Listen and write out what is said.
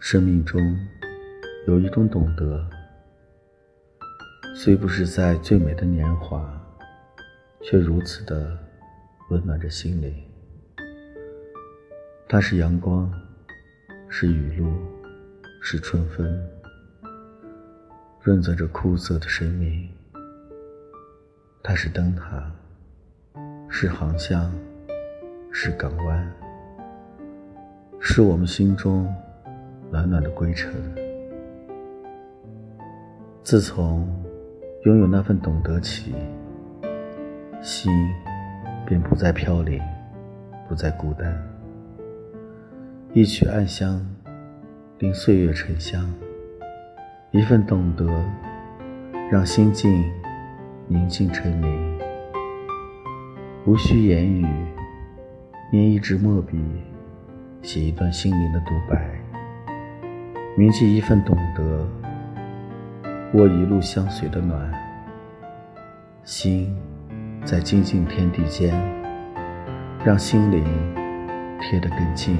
生命中有一种懂得，虽不是在最美的年华，却如此的温暖着心灵。它是阳光，是雨露，是春风，润泽着枯涩的生命。它是灯塔，是航向，是港湾，是我们心中。暖暖的归程。自从拥有那份懂得起，心便不再飘零，不再孤单。一曲暗香，令岁月沉香；一份懂得，让心境宁静成明。无需言语，捏一支墨笔，写一段心灵的独白。铭记一份懂得，握一路相随的暖，心在静静天地间，让心灵贴得更近。